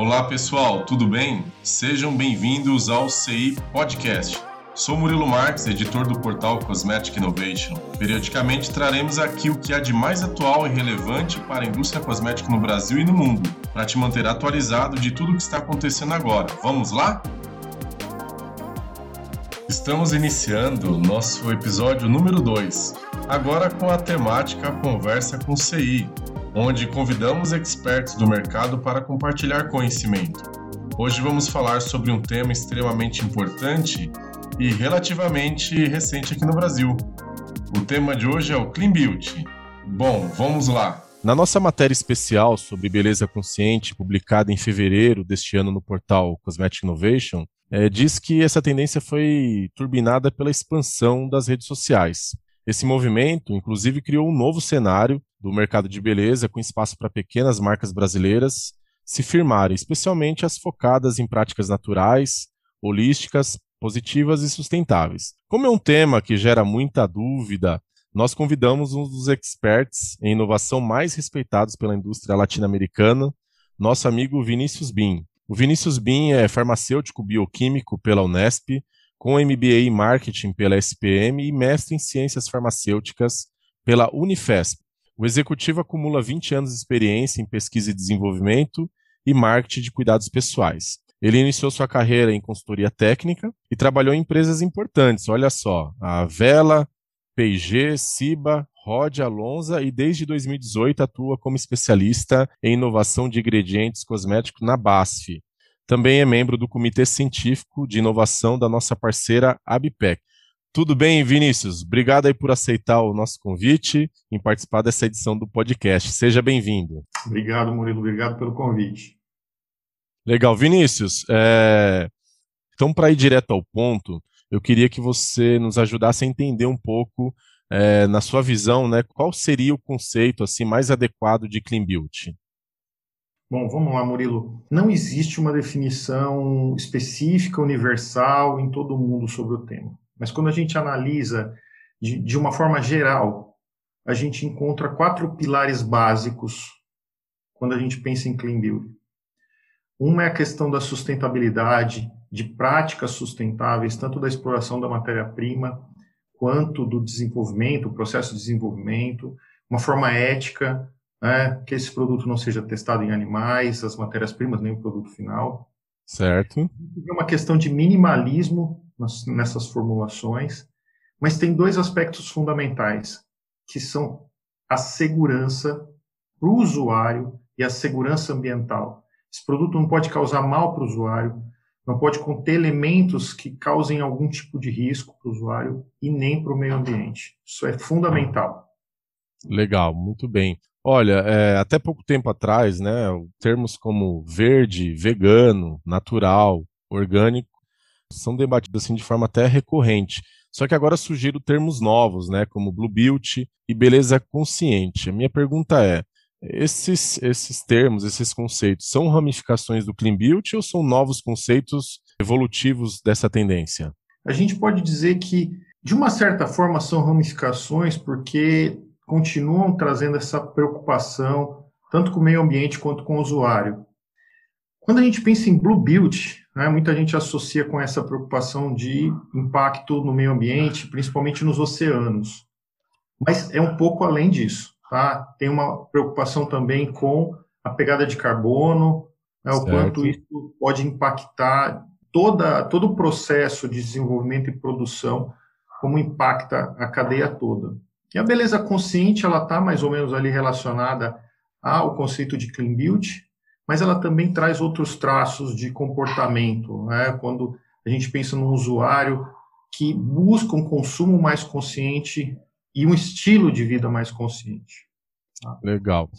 Olá pessoal, tudo bem? Sejam bem-vindos ao CI Podcast. Sou Murilo Marques, editor do portal Cosmetic Innovation. Periodicamente traremos aqui o que há de mais atual e relevante para a indústria cosmética no Brasil e no mundo, para te manter atualizado de tudo o que está acontecendo agora. Vamos lá? Estamos iniciando nosso episódio número 2, agora com a temática Conversa com CI, onde convidamos expertos do mercado para compartilhar conhecimento. Hoje vamos falar sobre um tema extremamente importante e relativamente recente aqui no Brasil. O tema de hoje é o Clean Beauty. Bom, vamos lá. Na nossa matéria especial sobre beleza consciente, publicada em fevereiro deste ano no portal Cosmetic Innovation, é, diz que essa tendência foi turbinada pela expansão das redes sociais. Esse movimento, inclusive, criou um novo cenário do mercado de beleza com espaço para pequenas marcas brasileiras se firmarem, especialmente as focadas em práticas naturais, holísticas, positivas e sustentáveis. Como é um tema que gera muita dúvida, nós convidamos um dos experts em inovação mais respeitados pela indústria latino-americana, nosso amigo Vinícius Bin. O Vinícius Bin é farmacêutico bioquímico pela Unesp, com MBA em Marketing pela SPM e mestre em Ciências Farmacêuticas pela Unifesp. O executivo acumula 20 anos de experiência em pesquisa e desenvolvimento e marketing de cuidados pessoais. Ele iniciou sua carreira em consultoria técnica e trabalhou em empresas importantes, olha só, a Vela, P&G, Ciba, Rod Alonza e desde 2018 atua como especialista em inovação de ingredientes cosméticos na BASF. Também é membro do Comitê Científico de Inovação da nossa parceira Abipec. Tudo bem, Vinícius? Obrigado aí por aceitar o nosso convite em participar dessa edição do podcast. Seja bem-vindo. Obrigado, Murilo. Obrigado pelo convite. Legal. Vinícius, é... então, para ir direto ao ponto, eu queria que você nos ajudasse a entender um pouco, é, na sua visão, né, qual seria o conceito assim mais adequado de Clean Beauty? Bom, vamos lá, Murilo. Não existe uma definição específica, universal em todo mundo sobre o tema. Mas quando a gente analisa de, de uma forma geral, a gente encontra quatro pilares básicos quando a gente pensa em clean beauty. Uma é a questão da sustentabilidade, de práticas sustentáveis, tanto da exploração da matéria-prima quanto do desenvolvimento, processo de desenvolvimento, uma forma ética, né, que esse produto não seja testado em animais, as matérias-primas, nem o produto final. Certo. É uma questão de minimalismo nessas formulações, mas tem dois aspectos fundamentais, que são a segurança para o usuário e a segurança ambiental. Esse produto não pode causar mal para o usuário, não pode conter elementos que causem algum tipo de risco para o usuário e nem para o meio ambiente. Isso é fundamental. Legal, muito bem. Olha, é, até pouco tempo atrás, né, termos como verde, vegano, natural, orgânico são debatidos assim de forma até recorrente. Só que agora surgiram termos novos, né, como Blue Beauty e beleza consciente. A minha pergunta é: esses, esses termos, esses conceitos, são ramificações do Clean Beauty ou são novos conceitos evolutivos dessa tendência? A gente pode dizer que, de uma certa forma, são ramificações porque continuam trazendo essa preocupação tanto com o meio ambiente quanto com o usuário. Quando a gente pensa em Blue Beauty, né, muita gente associa com essa preocupação de impacto no meio ambiente, principalmente nos oceanos. Mas é um pouco além disso. Tá? Tem uma preocupação também com a pegada de carbono, né, o quanto isso pode impactar toda, todo o processo de desenvolvimento e produção, como impacta a cadeia toda. E a beleza consciente, ela está mais ou menos ali relacionada ao conceito de clean beauty, mas ela também traz outros traços de comportamento. Né? Quando a gente pensa num usuário que busca um consumo mais consciente e um estilo de vida mais consciente. Tá? Legal.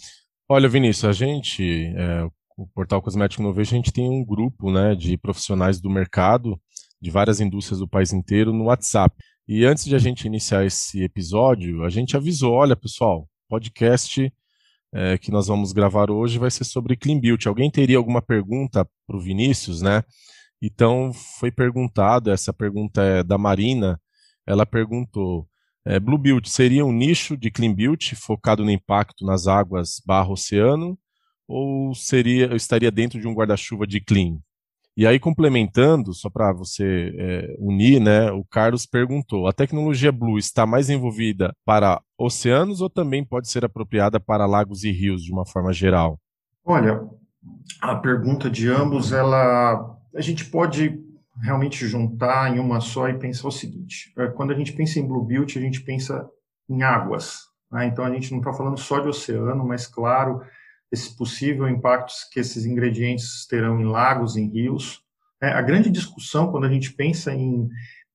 Olha, Vinícius, a gente, é, o Portal Cosmético Innovation, a gente tem um grupo né, de profissionais do mercado, de várias indústrias do país inteiro, no WhatsApp. E antes de a gente iniciar esse episódio, a gente avisou, olha, pessoal, podcast é, que nós vamos gravar hoje vai ser sobre Clean Beauty. Alguém teria alguma pergunta para o Vinícius, né? Então foi perguntado, essa pergunta é da Marina, ela perguntou, é, Blue Beauty seria um nicho de Clean Beauty focado no impacto nas águas barro oceano ou seria, estaria dentro de um guarda-chuva de clean? E aí, complementando, só para você é, unir, né, o Carlos perguntou: a tecnologia Blue está mais envolvida para oceanos ou também pode ser apropriada para lagos e rios de uma forma geral? Olha, a pergunta de ambos, ela a gente pode realmente juntar em uma só e pensar o seguinte: é, quando a gente pensa em Blue Build, a gente pensa em águas. Né? Então a gente não está falando só de oceano, mas claro esse possível impactos que esses ingredientes terão em lagos, em rios. É, a grande discussão, quando a gente pensa em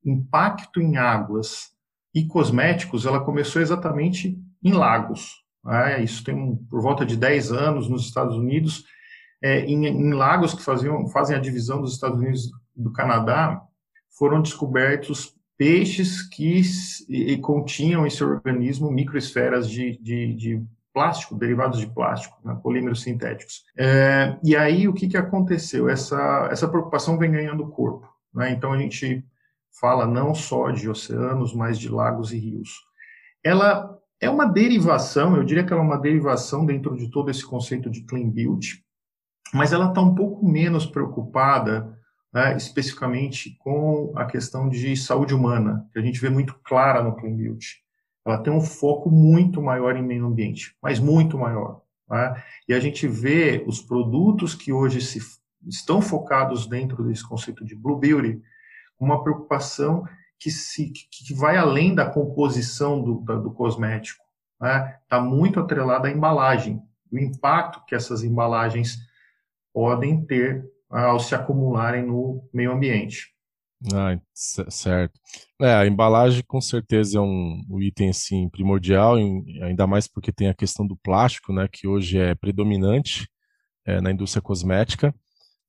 impacto em águas e cosméticos, ela começou exatamente em lagos. Né? Isso tem um, por volta de 10 anos nos Estados Unidos, é, em, em, lagos que faziam, fazem a divisão dos Estados Unidos do Canadá, foram descobertos peixes que e, e continham em seu organismo microesferas de, de, de plástico, derivados de plástico, né, polímeros sintéticos. É, e aí o que, que aconteceu? Essa, essa preocupação vem ganhando corpo. Né? Então a gente fala não só de oceanos, mas de lagos e rios. Ela é uma derivação, eu diria que ela é uma derivação dentro de todo esse conceito de clean build, mas ela está um pouco menos preocupada né, especificamente com a questão de saúde humana, que a gente vê muito clara no clean build ela tem um foco muito maior em meio ambiente, mas muito maior. Né? E a gente vê os produtos que hoje se, estão focados dentro desse conceito de Blue Beauty, uma preocupação que, se, que vai além da composição do, do cosmético. Está né? Tá muito atrelada à embalagem, o impacto que essas embalagens podem ter ao se acumularem no meio ambiente. Ah, certo. É, a embalagem com certeza é um, um item assim primordial, ainda mais porque tem a questão do plástico, né, que hoje é predominante é, na indústria cosmética.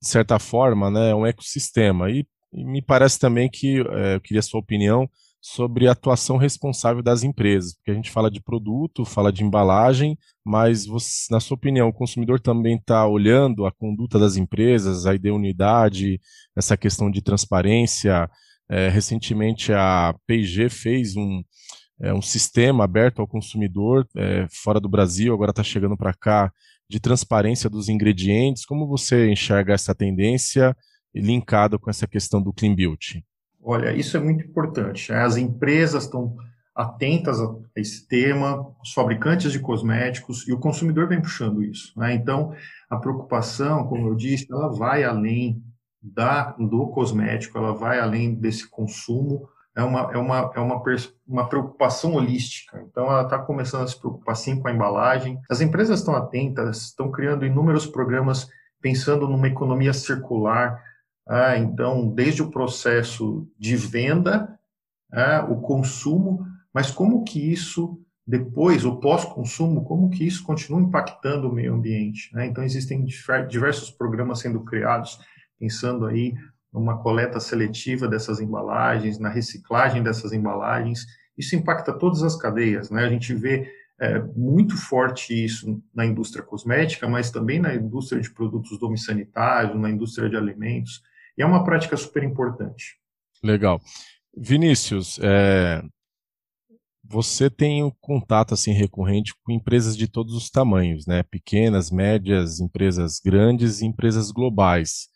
De certa forma, né, é um ecossistema. E, e me parece também que é, eu queria a sua opinião sobre a atuação responsável das empresas, porque a gente fala de produto, fala de embalagem, mas você, na sua opinião, o consumidor também está olhando a conduta das empresas, a idoneidade, essa questão de transparência. É, recentemente a P&G fez um, é, um sistema aberto ao consumidor é, fora do Brasil, agora está chegando para cá, de transparência dos ingredientes. Como você enxerga essa tendência linkada com essa questão do Clean Beauty? Olha, isso é muito importante. As empresas estão atentas a esse tema, os fabricantes de cosméticos e o consumidor vem puxando isso. Né? Então, a preocupação, como eu disse, ela vai além da, do cosmético, ela vai além desse consumo, é uma, é uma, é uma, uma preocupação holística. Então, ela está começando a se preocupar sim com a embalagem. As empresas estão atentas, estão criando inúmeros programas pensando numa economia circular, ah, então, desde o processo de venda, ah, o consumo, mas como que isso depois, o pós-consumo, como que isso continua impactando o meio ambiente. Né? Então, existem diversos programas sendo criados, pensando aí numa coleta seletiva dessas embalagens, na reciclagem dessas embalagens. Isso impacta todas as cadeias. Né? A gente vê é, muito forte isso na indústria cosmética, mas também na indústria de produtos domiciliários, na indústria de alimentos. E é uma prática super importante. Legal. Vinícius, é, você tem um contato assim recorrente com empresas de todos os tamanhos, né? Pequenas, médias, empresas grandes e empresas globais.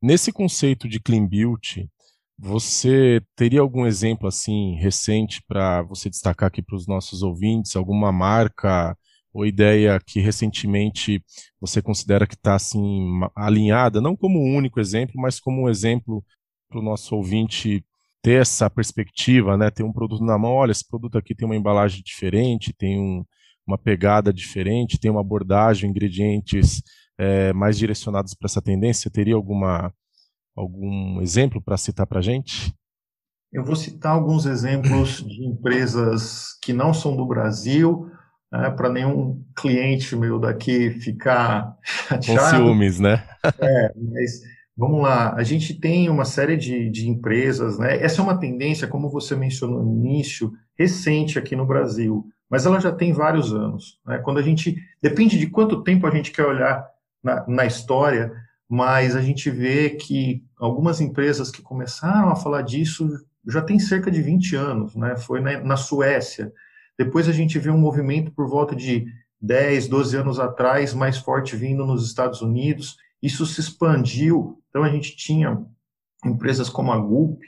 Nesse conceito de clean beauty, você teria algum exemplo assim recente para você destacar aqui para os nossos ouvintes? Alguma marca ou ideia que recentemente você considera que está assim alinhada, não como um único exemplo, mas como um exemplo para o nosso ouvinte ter essa perspectiva, né? Ter um produto na mão, olha, esse produto aqui tem uma embalagem diferente, tem um, uma pegada diferente, tem uma abordagem, ingredientes é, mais direcionados para essa tendência. Teria alguma algum exemplo para citar para a gente? Eu vou citar alguns exemplos de empresas que não são do Brasil, né, para nenhum cliente meu daqui ficar chateado. Com ciúmes, né? é, mas vamos lá, a gente tem uma série de, de empresas, né? Essa é uma tendência, como você mencionou no início, recente aqui no Brasil, mas ela já tem vários anos. Né? Quando a gente, depende de quanto tempo a gente quer olhar na, na história, mas a gente vê que algumas empresas que começaram a falar disso já tem cerca de 20 anos, né? Foi na, na Suécia, depois a gente vê um movimento por volta de 10, 12 anos atrás, mais forte vindo nos Estados Unidos. Isso se expandiu. Então, a gente tinha empresas como a Gulp,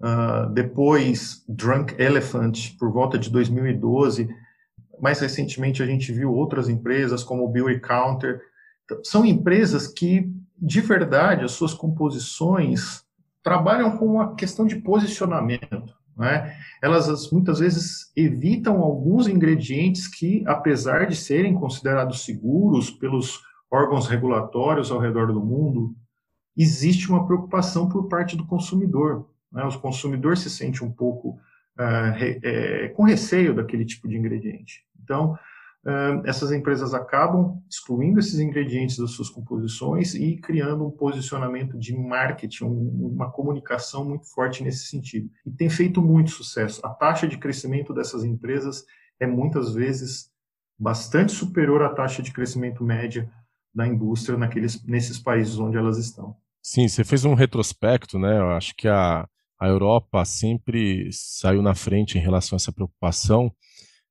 uh, depois Drunk Elephant, por volta de 2012. Mais recentemente, a gente viu outras empresas como o Beauty Counter. Então, são empresas que, de verdade, as suas composições trabalham com a questão de posicionamento. Né? Elas muitas vezes evitam alguns ingredientes que, apesar de serem considerados seguros pelos órgãos regulatórios ao redor do mundo, existe uma preocupação por parte do consumidor. Né? O consumidor se sente um pouco uh, re, é, com receio daquele tipo de ingrediente. Então, essas empresas acabam excluindo esses ingredientes das suas composições e criando um posicionamento de marketing, uma comunicação muito forte nesse sentido. E tem feito muito sucesso. A taxa de crescimento dessas empresas é muitas vezes bastante superior à taxa de crescimento média da indústria naqueles, nesses países onde elas estão. Sim, você fez um retrospecto, né? Eu acho que a, a Europa sempre saiu na frente em relação a essa preocupação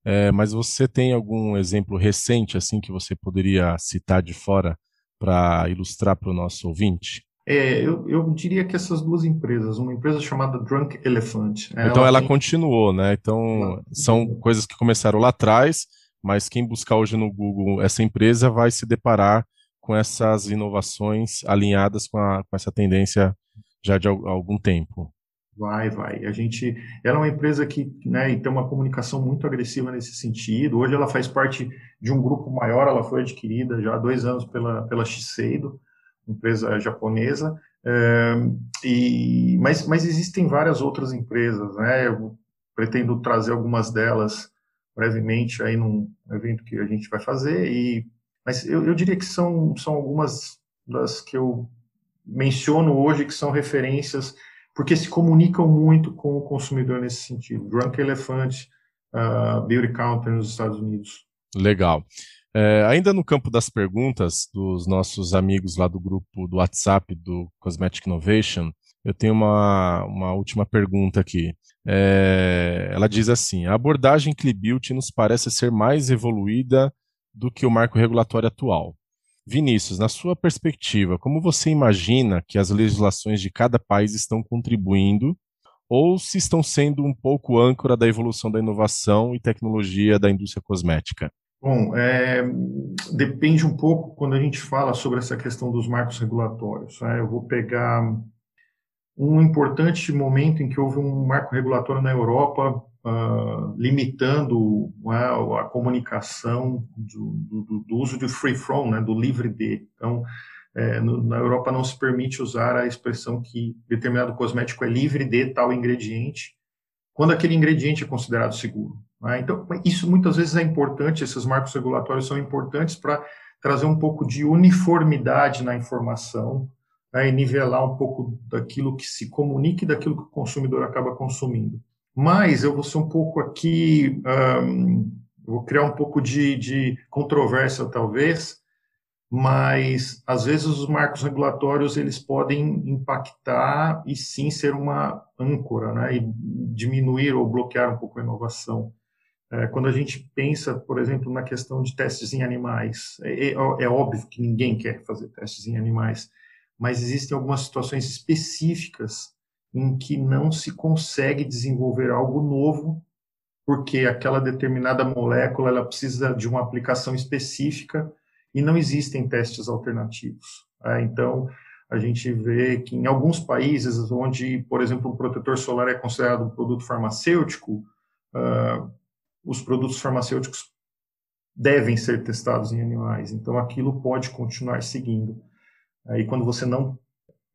é, mas você tem algum exemplo recente assim que você poderia citar de fora para ilustrar para o nosso ouvinte? É, eu, eu, diria que essas duas empresas, uma empresa chamada Drunk Elephant. Então ela, ela tem... continuou, né? Então são coisas que começaram lá atrás, mas quem buscar hoje no Google essa empresa vai se deparar com essas inovações alinhadas com, a, com essa tendência já de algum tempo. Vai, vai. A gente, ela é uma empresa que né, tem uma comunicação muito agressiva nesse sentido. Hoje ela faz parte de um grupo maior, ela foi adquirida já há dois anos pela, pela Shiseido, empresa japonesa. É, e, mas, mas existem várias outras empresas, né? Eu pretendo trazer algumas delas brevemente aí num evento que a gente vai fazer. E, mas eu, eu diria que são, são algumas das que eu menciono hoje que são referências porque se comunicam muito com o consumidor nesse sentido. Drunk Elephant, uh, Beauty Counter nos Estados Unidos. Legal. É, ainda no campo das perguntas dos nossos amigos lá do grupo do WhatsApp do Cosmetic Innovation, eu tenho uma, uma última pergunta aqui. É, ela diz assim: a abordagem Clibuilt nos parece ser mais evoluída do que o marco regulatório atual. Vinícius, na sua perspectiva, como você imagina que as legislações de cada país estão contribuindo ou se estão sendo um pouco âncora da evolução da inovação e tecnologia da indústria cosmética? Bom, é, depende um pouco quando a gente fala sobre essa questão dos marcos regulatórios. Né? Eu vou pegar um importante momento em que houve um marco regulatório na Europa uh, limitando né, a comunicação do, do, do, uso de free from, né, do livre de. Então, é, no, na Europa não se permite usar a expressão que determinado cosmético é livre de tal ingrediente, quando aquele ingrediente é considerado seguro. Né? Então, isso muitas vezes é importante, esses marcos regulatórios são importantes para trazer um pouco de uniformidade na informação né, e nivelar um pouco daquilo que se comunica e daquilo que o consumidor acaba consumindo. Mas eu vou ser um pouco aqui, um, vou criar um pouco de, de controvérsia talvez, mas às vezes os marcos regulatórios eles podem impactar e sim ser uma âncora, né, e diminuir ou bloquear um pouco a inovação. É, quando a gente pensa, por exemplo, na questão de testes em animais, é, é, é, óbvio que ninguém quer fazer testes em animais, mas existem algumas situações específicas em que não se consegue desenvolver algo novo, porque aquela determinada molécula ela precisa de uma aplicação específica e não existem testes alternativos. Né? Então, a gente vê que em alguns países onde, por exemplo, o protetor solar é considerado um produto farmacêutico, uh, os produtos farmacêuticos devem ser testados em animais. Então, aquilo pode continuar seguindo. Aí, quando você não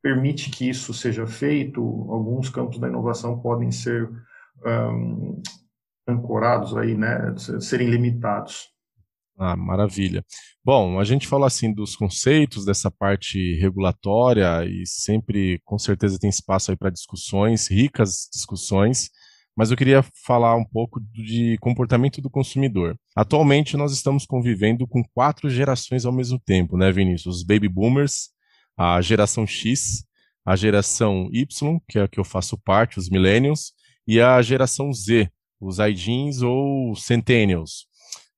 permite que isso seja feito, alguns campos da inovação podem ser um, ancorados aí, né, serem limitados. Ah, maravilha. Bom, a gente falou assim dos conceitos dessa parte regulatória e sempre, com certeza, tem espaço aí para discussões, ricas discussões, mas eu queria falar um pouco de comportamento do consumidor. Atualmente, nós estamos convivendo com quatro gerações ao mesmo tempo, né, Vinícius? Os baby boomers, a geração X, a geração Y, que é a que eu faço parte, os millennials, e a geração Z, os iGenes ou Centennials.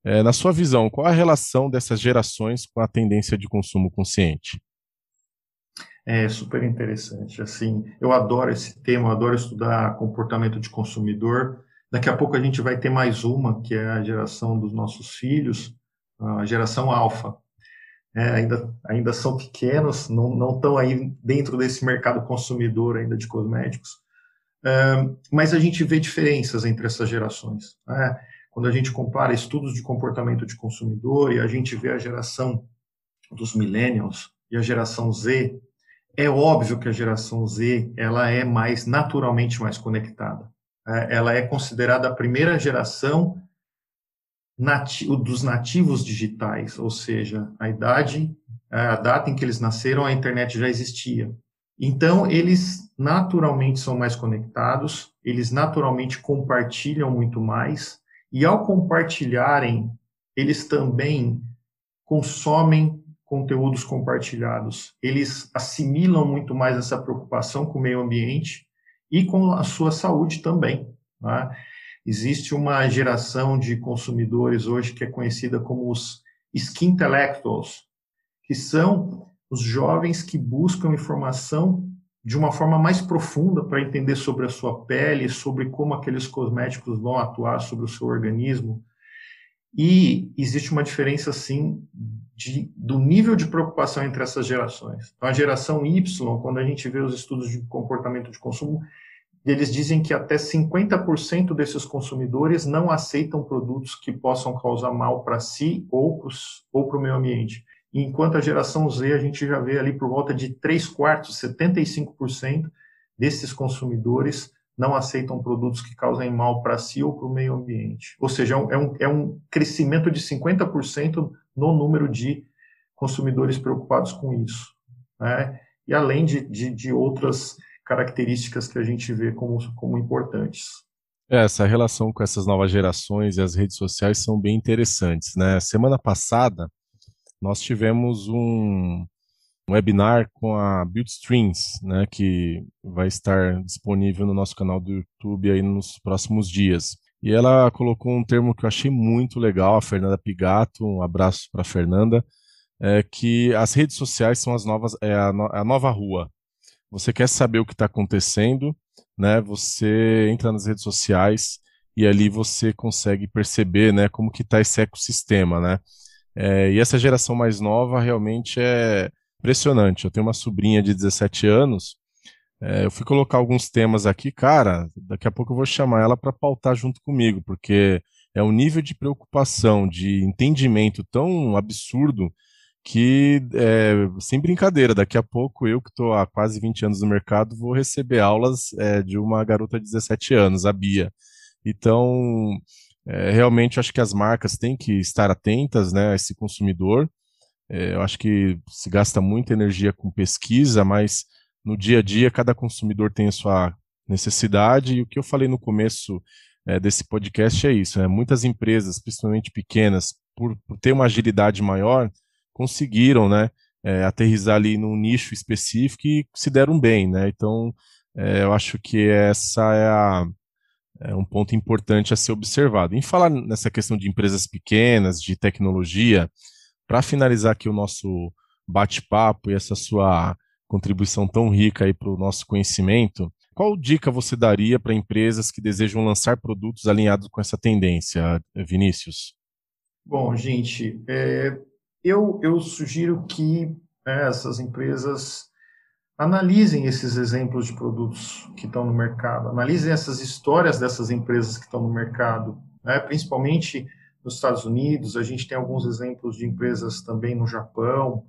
É, na sua visão, qual a relação dessas gerações com a tendência de consumo consciente? É super interessante. Assim, eu adoro esse tema, adoro estudar comportamento de consumidor. Daqui a pouco a gente vai ter mais uma, que é a geração dos nossos filhos, a geração alfa. É, ainda, ainda são pequenos, não, não estão aí dentro desse mercado consumidor ainda de cosméticos, mas a gente vê diferenças entre essas gerações. Né? Quando a gente compara estudos de comportamento de consumidor e a gente vê a geração dos millennials e a geração Z, é óbvio que a geração Z ela é mais naturalmente mais conectada. É, ela é considerada a primeira geração nati dos nativos digitais, ou seja, a idade, a data em que eles nasceram, a internet já existia. Então, eles naturalmente são mais conectados, eles naturalmente compartilham muito mais, e ao compartilharem, eles também consomem conteúdos compartilhados. Eles assimilam muito mais essa preocupação com o meio ambiente e com a sua saúde também. Né? Existe uma geração de consumidores hoje que é conhecida como os skin intellectuals, que são os jovens que buscam informação de uma forma mais profunda para entender sobre a sua pele, sobre como aqueles cosméticos vão atuar sobre o seu organismo. E existe uma diferença, sim, de, do nível de preocupação entre essas gerações. Então, a geração Y, quando a gente vê os estudos de comportamento de consumo, eles dizem que até 50% desses consumidores não aceitam produtos que possam causar mal para si ou para o meio ambiente enquanto a geração Z a gente já vê ali por volta de 3 quartos, 75% desses consumidores não aceitam produtos que causem mal para si ou para o meio ambiente. Ou seja, é um, é um crescimento de 50% no número de consumidores preocupados com isso. Né? E além de, de, de, outras características que a gente vê como, como importantes. É, essa relação com essas novas gerações e as redes sociais são bem interessantes. Né? Semana passada, nós tivemos um, webinar com a Buildstreams, né, que vai estar disponível no nosso canal do YouTube aí nos próximos dias. E ela colocou um termo que eu achei muito legal, a Fernanda Pigato, um abraço para Fernanda, é que as redes sociais são as novas, é a, no, a nova rua. Você quer saber o que está acontecendo, né? Você entra nas redes sociais e ali você consegue perceber, né, como que está esse ecossistema, né? É, e essa geração mais nova realmente é impressionante. Eu tenho uma sobrinha de 17 anos. É, eu fui colocar alguns temas aqui, cara. Daqui a pouco eu vou chamar ela para pautar junto comigo, porque é um nível de preocupação, de entendimento tão absurdo que, é, sem brincadeira, daqui a pouco eu, que estou há quase 20 anos no mercado, vou receber aulas é, de uma garota de 17 anos, a Bia. Então, é, realmente acho que as marcas têm que estar atentas né, a esse consumidor. É, eu acho que se gasta muita energia com pesquisa, mas no dia a dia cada consumidor tem a sua necessidade. E o que eu falei no começo é, desse podcast é isso: né? muitas empresas, principalmente pequenas, por, por, ter uma agilidade maior, conseguiram né, é, aterrizar ali num nicho específico e se deram bem. Né? Então, é, eu acho que essa é a é um ponto importante a ser observado. Em falar nessa questão de empresas pequenas, de tecnologia, para finalizar aqui o nosso bate-papo e essa sua contribuição tão rica aí para o nosso conhecimento, qual dica você daria para empresas que desejam lançar produtos alinhados com essa tendência, Vinícius? Bom, gente, é, eu, eu sugiro que é, essas empresas analisem esses exemplos de produtos que estão no mercado, analisem essas histórias dessas empresas que estão no mercado, né? principalmente nos Estados Unidos, a gente tem alguns exemplos de empresas também no Japão,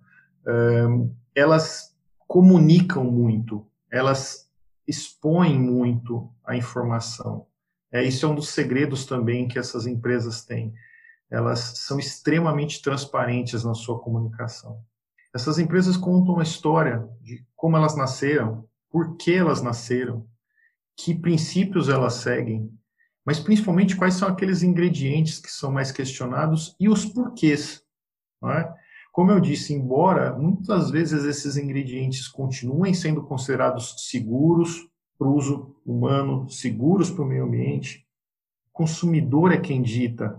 elas comunicam muito, elas expõem muito a informação. É, isso é um dos segredos também que essas empresas têm. Elas são extremamente transparentes na sua comunicação. Essas empresas contam a história de como elas nasceram, por que elas nasceram, que princípios elas seguem, mas principalmente quais são aqueles ingredientes que são mais questionados e os porquês. É? Como eu disse, embora muitas vezes esses ingredientes continuem sendo considerados seguros para o uso humano, seguros para o meio ambiente, o consumidor é quem dita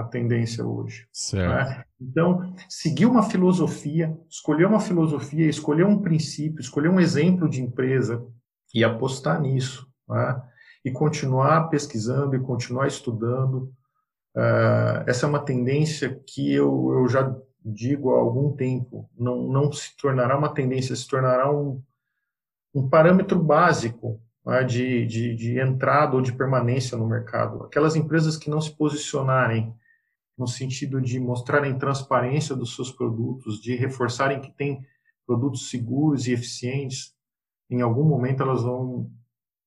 a tendência hoje. Certo. Né? Então, seguir uma filosofia, escolher uma filosofia, escolher um princípio, escolher um exemplo de empresa e apostar nisso. Né? E continuar pesquisando e continuar estudando. Uh, essa é uma tendência que eu, eu já digo há algum tempo. Não, não se tornará uma tendência, se tornará um, um parâmetro básico né, de, de, de entrada ou de permanência no mercado. Aquelas empresas que não se posicionarem no sentido de mostrarem transparência dos seus produtos, de reforçarem que têm produtos seguros e eficientes, em algum momento elas vão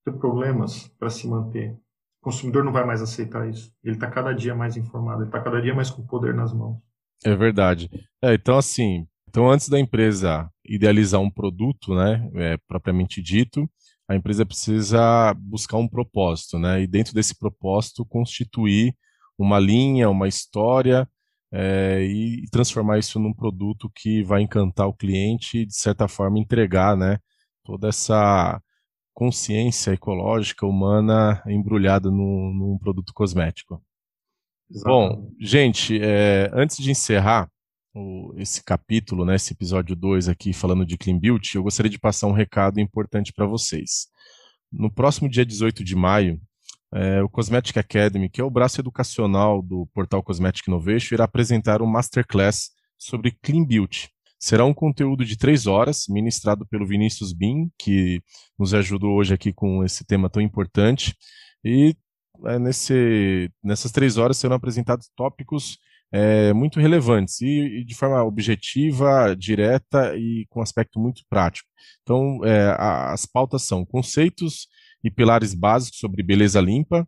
ter problemas para se manter. O consumidor não vai mais aceitar isso. Ele está cada dia mais informado, ele está cada dia mais com poder nas mãos. É verdade. É, então, assim, então antes da empresa idealizar um produto, né, é, propriamente dito, a empresa precisa buscar um propósito, né? E dentro desse propósito constituir uma linha, uma história é, e transformar isso num produto que vai encantar o cliente e de certa forma entregar, né? Toda essa consciência ecológica humana embrulhada num, num produto cosmético. Exatamente. Bom, gente, é, antes de encerrar o, esse capítulo, né, esse episódio 2 aqui falando de Clean Beauty, eu gostaria de passar um recado importante para vocês. No próximo dia 18 de maio, é, o Cosmetic Academy, que é o braço educacional do portal Cosmetic Innovation, irá apresentar um masterclass sobre Clean Beauty. Será um conteúdo de três horas, ministrado pelo Vinícius Bin, que nos ajudou hoje aqui com esse tema tão importante. E é, nesse, nessas três horas serão apresentados tópicos é, muito relevantes e, e, de forma objetiva, direta e com aspecto muito prático. Então, é, a, as pautas são conceitos e pilares básicos sobre beleza limpa,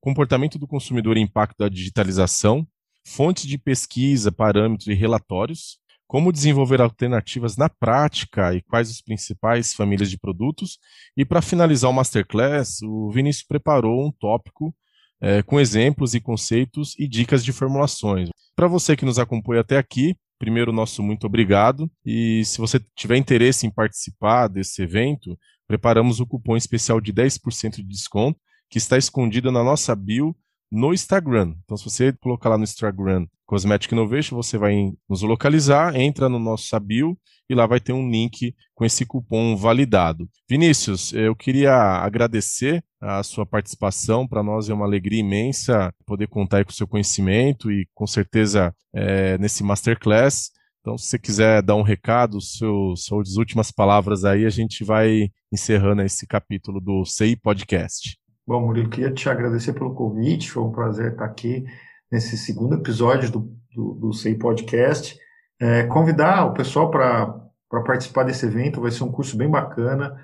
comportamento do consumidor e impacto da digitalização, fontes de pesquisa, parâmetros e relatórios, como desenvolver alternativas na prática e quais as principais famílias de produtos. E para finalizar o Masterclass, o Vinícius preparou um tópico é, com exemplos e conceitos e dicas de formulações. Para você que nos acompanha até aqui, primeiro, nosso muito obrigado. E se você tiver interesse em participar desse evento, preparamos o cupom especial de 10% de desconto, que está escondido na nossa bio no Instagram. Então, se você colocar lá no Instagram Cosmetic Innovation, você vai nos localizar, entra no nosso bio e lá vai ter um link com esse cupom validado. Vinícius, eu queria agradecer a sua participação. Para nós é uma alegria imensa poder contar com o seu conhecimento e, com certeza, é, nesse Masterclass. Então, se você quiser dar um recado, seu, suas últimas palavras aí, a gente vai encerrando esse capítulo do CI Podcast. Bom, Murilo, queria te agradecer pelo convite, foi um prazer estar aqui nesse segundo episódio do, do, do CI Podcast. É, convidar o pessoal para participar desse evento, vai ser um curso bem bacana.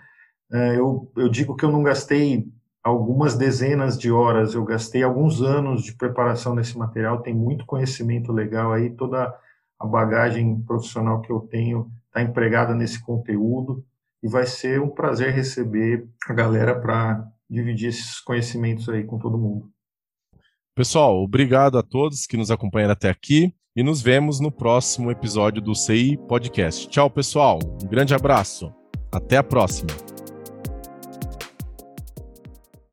É, eu, eu digo que eu não gastei algumas dezenas de horas, eu gastei alguns anos de preparação nesse material, tem muito conhecimento legal aí, toda a bagagem profissional que eu tenho está empregada nesse conteúdo e vai ser um prazer receber a galera para dividir esses conhecimentos aí com todo mundo. Pessoal, obrigado a todos que nos acompanharam até aqui e nos vemos no próximo episódio do CI Podcast. Tchau, pessoal. Um grande abraço. Até a próxima.